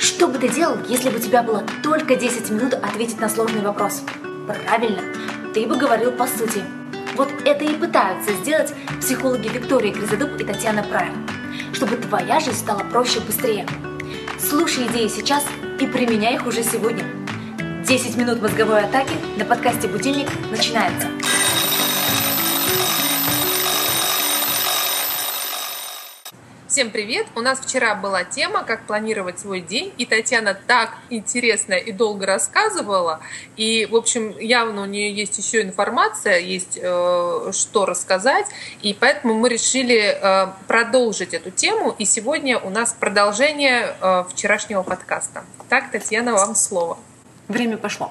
Что бы ты делал, если бы у тебя было только 10 минут ответить на сложный вопрос? Правильно, ты бы говорил по сути. Вот это и пытаются сделать психологи Виктория Гризодуб и Татьяна Прайм, чтобы твоя жизнь стала проще и быстрее. Слушай идеи сейчас и применяй их уже сегодня. 10 минут мозговой атаки на подкасте «Будильник» начинается. Всем привет! У нас вчера была тема, как планировать свой день, и Татьяна так интересно и долго рассказывала, и, в общем, явно у нее есть еще информация, есть э, что рассказать, и поэтому мы решили э, продолжить эту тему, и сегодня у нас продолжение э, вчерашнего подкаста. Так, Татьяна, вам слово. Время пошло.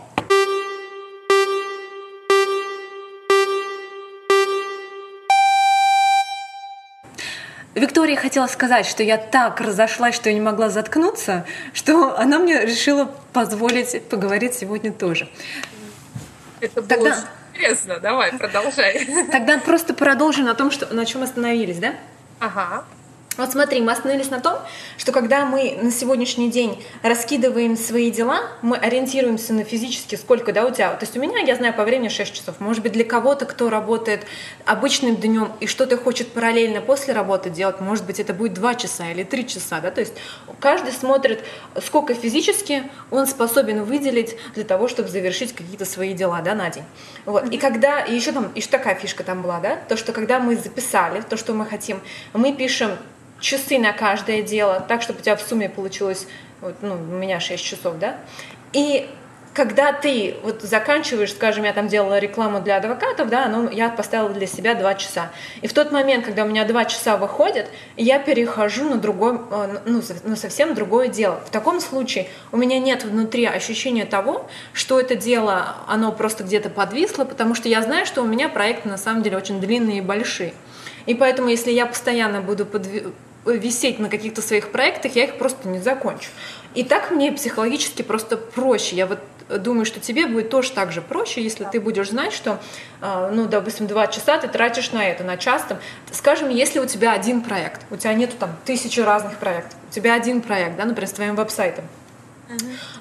Виктория хотела сказать, что я так разошлась, что я не могла заткнуться, что она мне решила позволить поговорить сегодня тоже. Это было Тогда... интересно. Давай, продолжай. Тогда просто продолжим на том, что, на чем остановились, да? Ага. Вот смотри, мы остановились на том, что когда мы на сегодняшний день раскидываем свои дела, мы ориентируемся на физически, сколько, да, у тебя. То есть у меня, я знаю, по времени 6 часов. Может быть, для кого-то, кто работает обычным днем и что-то хочет параллельно после работы делать, может быть, это будет 2 часа или 3 часа, да, то есть каждый смотрит, сколько физически он способен выделить для того, чтобы завершить какие-то свои дела, да, на день. Вот. И когда, и еще там, еще такая фишка там была, да, то, что когда мы записали то, что мы хотим, мы пишем часы на каждое дело, так, чтобы у тебя в сумме получилось, вот, ну, у меня 6 часов, да, и когда ты вот заканчиваешь, скажем, я там делала рекламу для адвокатов, да, ну, я поставила для себя два часа. И в тот момент, когда у меня два часа выходят, я перехожу на другой, э, ну, на совсем другое дело. В таком случае у меня нет внутри ощущения того, что это дело, оно просто где-то подвисло, потому что я знаю, что у меня проекты на самом деле очень длинные и большие. И поэтому, если я постоянно буду подви висеть на каких-то своих проектах, я их просто не закончу. И так мне психологически просто проще. Я вот думаю, что тебе будет тоже так же проще, если ты будешь знать, что, а, ну, допустим, два часа ты тратишь на это, на час. Там, скажем, если у тебя один проект, у тебя нету там тысячи разных проектов, у тебя один проект, да, например, с твоим веб-сайтом,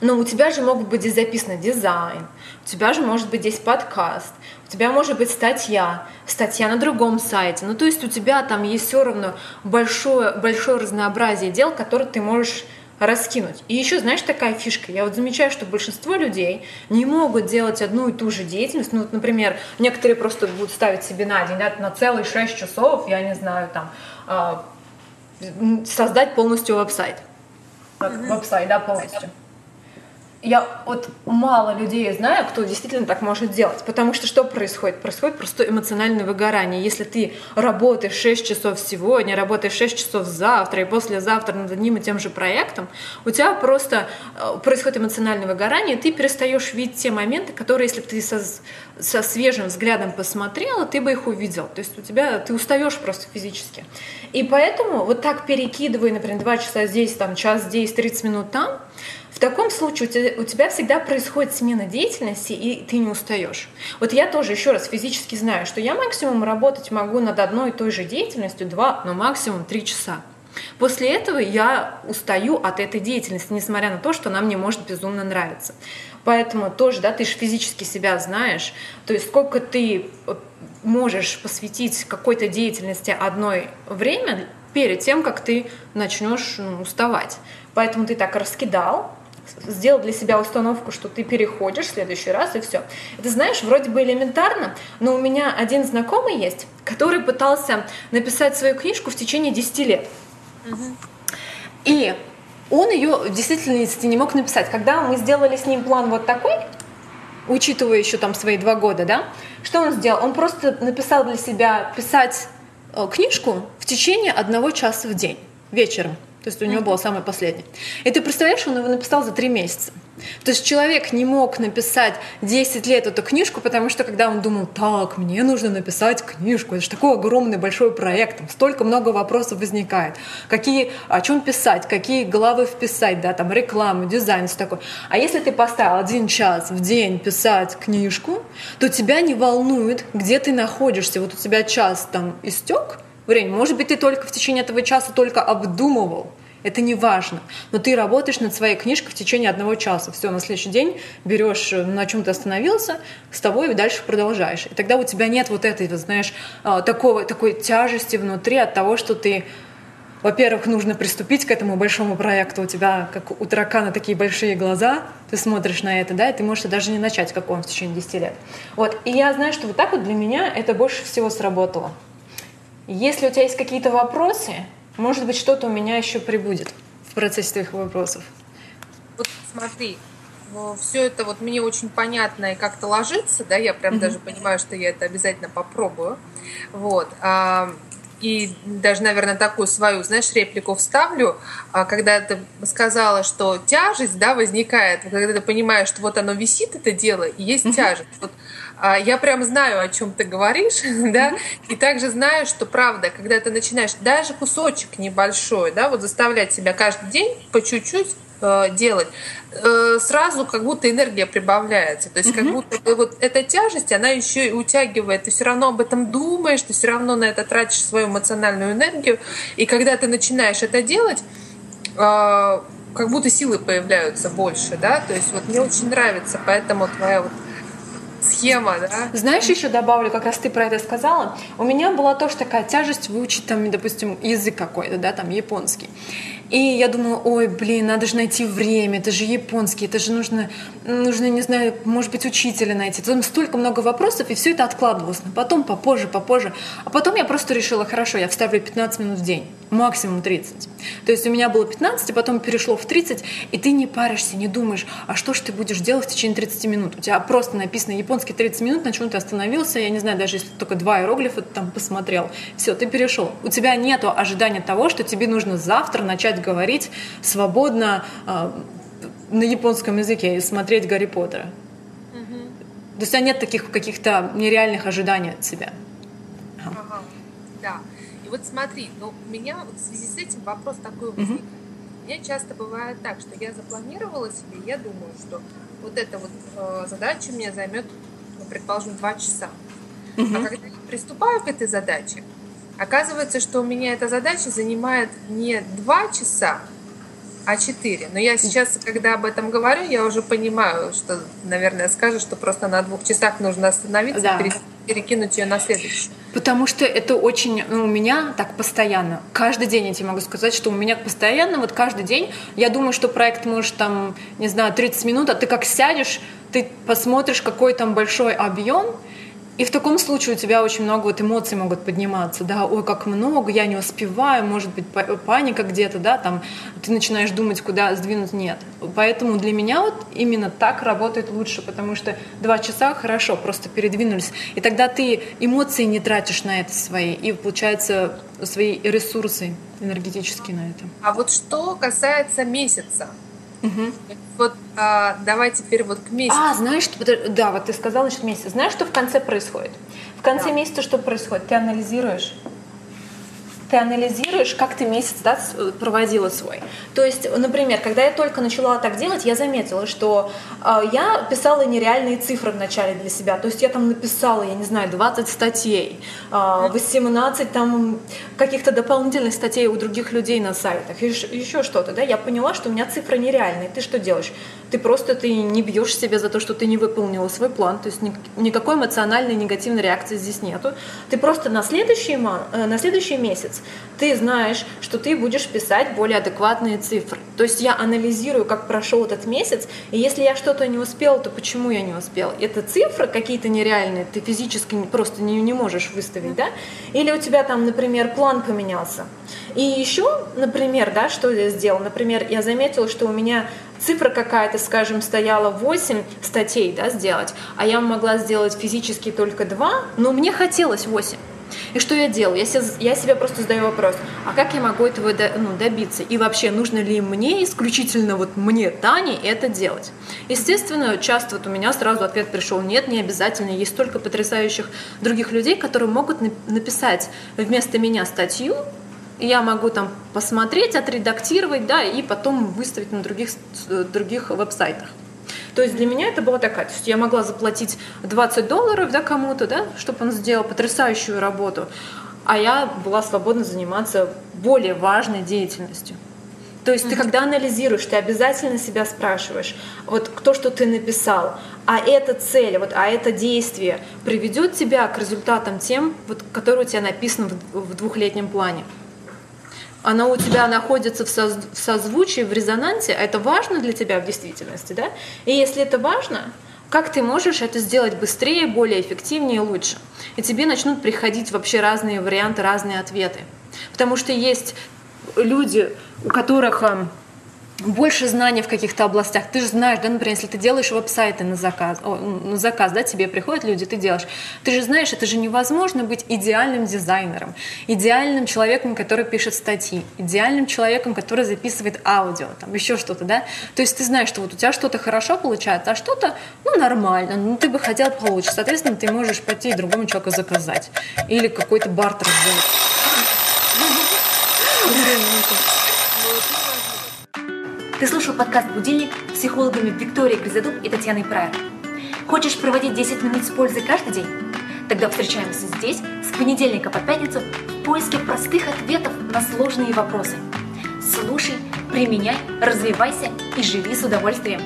но у тебя же могут быть здесь записаны дизайн, у тебя же может быть здесь подкаст, у тебя может быть статья, статья на другом сайте. Ну, то есть у тебя там есть все равно большое, большое разнообразие дел, которые ты можешь раскинуть. И еще, знаешь, такая фишка. Я вот замечаю, что большинство людей не могут делать одну и ту же деятельность. Ну, вот, например, некоторые просто будут ставить себе на день, да, на целые 6 часов, я не знаю, там, э, создать полностью веб-сайт. Веб-сайт, да, полностью я вот мало людей знаю, кто действительно так может делать. Потому что что происходит? Происходит просто эмоциональное выгорание. Если ты работаешь 6 часов сегодня, работаешь 6 часов завтра и послезавтра над одним и тем же проектом, у тебя просто э, происходит эмоциональное выгорание, и ты перестаешь видеть те моменты, которые, если бы ты со, со свежим взглядом посмотрела, ты бы их увидел. То есть у тебя ты устаешь просто физически. И поэтому вот так перекидывая, например, 2 часа здесь, там, час здесь, 30 минут там, в таком случае у тебя, всегда происходит смена деятельности, и ты не устаешь. Вот я тоже еще раз физически знаю, что я максимум работать могу над одной и той же деятельностью два, но максимум три часа. После этого я устаю от этой деятельности, несмотря на то, что она мне может безумно нравиться. Поэтому тоже, да, ты же физически себя знаешь, то есть сколько ты э, можешь посвятить какой-то деятельности одной время перед тем, как ты начнешь ну, уставать. Поэтому ты так раскидал, сделал для себя установку, что ты переходишь в следующий раз и все. Это знаешь, вроде бы элементарно, но у меня один знакомый есть, который пытался написать свою книжку в течение 10 лет. Угу. И он ее в действительности не мог написать. Когда мы сделали с ним план вот такой, учитывая еще там свои два года, да, что он сделал? Он просто написал для себя писать э, книжку в течение одного часа в день вечером. То есть у него было самое последнее. И ты представляешь, он его написал за три месяца. То есть человек не мог написать 10 лет эту книжку, потому что когда он думал, так, мне нужно написать книжку, это же такой огромный большой проект, там столько много вопросов возникает. Какие, о чем писать, какие главы вписать, да, там рекламу, дизайн, все такое. А если ты поставил один час в день писать книжку, то тебя не волнует, где ты находишься. Вот у тебя час там истек, время. Может быть, ты только в течение этого часа только обдумывал Это не важно. Но ты работаешь над своей книжкой в течение одного часа. Все, на следующий день берешь, э, на чем ты остановился, с тобой и дальше продолжаешь. И тогда у тебя нет вот этой, знаешь, а, такого, такой тяжести внутри от того, что ты во-первых, нужно приступить к этому большому проекту. У тебя, как у таракана, такие большие глаза. Ты смотришь на это, да, и ты можешь даже не начать, как он в течение 10 лет. Вот. И я знаю, что вот так вот для меня это больше всего сработало. Если у тебя есть какие-то вопросы, может быть, что-то у меня еще прибудет в процессе твоих вопросов. Вот смотри, все это вот мне очень понятно и как-то ложится, да, я прям mm-hmm. даже понимаю, что я это обязательно попробую. Вот. И даже, наверное, такую свою, знаешь, реплику вставлю, а, когда ты сказала, что тяжесть, да, возникает, когда ты понимаешь, что вот оно висит, это дело, и есть mm-hmm. тяжесть. Вот я прям знаю, о чем ты говоришь, да, и также знаю, что правда, когда ты начинаешь даже кусочек небольшой, да, вот заставлять себя каждый день по чуть-чуть э, делать, э, сразу как будто энергия прибавляется. То есть как будто вот эта тяжесть, она еще и утягивает. Ты все равно об этом думаешь, ты все равно на это тратишь свою эмоциональную энергию. И когда ты начинаешь это делать, э, как будто силы появляются больше, да. То есть вот мне очень нравится, поэтому твоя вот схема, да? Знаешь, еще добавлю, как раз ты про это сказала. У меня была тоже такая тяжесть выучить там, допустим, язык какой-то, да, там японский. И я думала, ой, блин, надо же найти время, это же японский, это же нужно, нужно, не знаю, может быть, учителя найти. Там столько много вопросов, и все это откладывалось. Но потом, попозже, попозже. А потом я просто решила, хорошо, я вставлю 15 минут в день, максимум 30. То есть у меня было 15, а потом перешло в 30, и ты не паришься, не думаешь, а что же ты будешь делать в течение 30 минут? У тебя просто написано японский 30 минут, на чем ты остановился, я не знаю, даже если только два иероглифа там посмотрел, все, ты перешел. У тебя нет ожидания того, что тебе нужно завтра начать начать говорить свободно э, на японском языке и смотреть Гарри Поттера. Угу. То есть у тебя нет таких каких-то нереальных ожиданий от себя. Ага. Ага. Да. И вот смотри, ну, у меня вот в связи с этим вопрос такой возник. Угу. У меня часто бывает так, что я запланировала себе, я думаю, что вот эта вот э, задача мне займет, ну, предположим, два часа. Угу. А когда я приступаю к этой задаче, Оказывается, что у меня эта задача занимает не два часа, а четыре. Но я сейчас, когда об этом говорю, я уже понимаю, что, наверное, скажешь, что просто на двух часах нужно остановиться, да. перекинуть ее на следующий. Потому что это очень, ну, у меня так постоянно. Каждый день я тебе могу сказать, что у меня постоянно, вот каждый день, я думаю, что проект может там, не знаю, 30 минут, а ты как сядешь, ты посмотришь, какой там большой объем, и в таком случае у тебя очень много вот эмоций могут подниматься, да, ой, как много, я не успеваю, может быть, паника где-то, да, там, ты начинаешь думать, куда сдвинуть, нет. Поэтому для меня вот именно так работает лучше, потому что два часа хорошо, просто передвинулись, и тогда ты эмоции не тратишь на это свои, и получается свои ресурсы энергетические на это. А вот что касается месяца, Угу. Вот а, давай теперь вот к месяцу. А, знаешь, что, да, вот ты сказала насчет месяца. Знаешь, что в конце происходит? В конце да. месяца что происходит? Ты анализируешь ты анализируешь, как ты месяц да, проводила свой. То есть, например, когда я только начала так делать, я заметила, что э, я писала нереальные цифры вначале для себя. То есть я там написала, я не знаю, 20 статей, э, 18 там каких-то дополнительных статей у других людей на сайтах, еще, еще что-то. Да? Я поняла, что у меня цифры нереальные. Ты что делаешь? Ты просто ты не бьешь себя за то, что ты не выполнила свой план. То есть никакой эмоциональной негативной реакции здесь нету. Ты просто на следующий, э, на следующий месяц ты знаешь, что ты будешь писать более адекватные цифры. То есть я анализирую, как прошел этот месяц, и если я что-то не успел, то почему я не успел? Это цифры какие-то нереальные, ты физически просто не, не можешь выставить, да? Или у тебя там, например, план поменялся. И еще, например, да, что я сделал? Например, я заметила, что у меня цифра какая-то, скажем, стояла 8 статей да, сделать, а я могла сделать физически только 2, но мне хотелось 8. И что я делаю? Я, себе, я себе просто задаю вопрос, а как я могу этого до, ну, добиться? И вообще, нужно ли мне, исключительно вот мне, Тане, это делать? Естественно, часто вот у меня сразу ответ пришел, нет, не обязательно. Есть столько потрясающих других людей, которые могут написать вместо меня статью, я могу там посмотреть, отредактировать, да, и потом выставить на других, других веб-сайтах. То есть для меня это была такая, то есть я могла заплатить 20 долларов да, кому-то, да, чтобы он сделал потрясающую работу, а я была свободна заниматься более важной деятельностью. То есть mm-hmm. ты когда анализируешь, ты обязательно себя спрашиваешь, вот то, что ты написал, а эта цель, вот, а это действие приведет тебя к результатам тем, вот, которые у тебя написаны в, в двухлетнем плане оно у тебя находится в, соз, в созвучии, в резонансе, а это важно для тебя в действительности, да? И если это важно, как ты можешь это сделать быстрее, более эффективнее лучше? И тебе начнут приходить вообще разные варианты, разные ответы. Потому что есть люди, у которых больше знаний в каких-то областях. Ты же знаешь, да, например, если ты делаешь веб-сайты на заказ, о, на заказ, да, тебе приходят люди, ты делаешь. Ты же знаешь, это же невозможно быть идеальным дизайнером, идеальным человеком, который пишет статьи, идеальным человеком, который записывает аудио, там еще что-то, да. То есть ты знаешь, что вот у тебя что-то хорошо получается, а что-то, ну, нормально, ну, ты бы хотел получше. Соответственно, ты можешь пойти и другому человеку заказать. Или какой-то бартер сделать. Ты слушал подкаст «Будильник» с психологами Викторией Гризадуб и Татьяной Прайер. Хочешь проводить 10 минут с пользой каждый день? Тогда встречаемся здесь с понедельника по пятницу в поиске простых ответов на сложные вопросы. Слушай, применяй, развивайся и живи с удовольствием.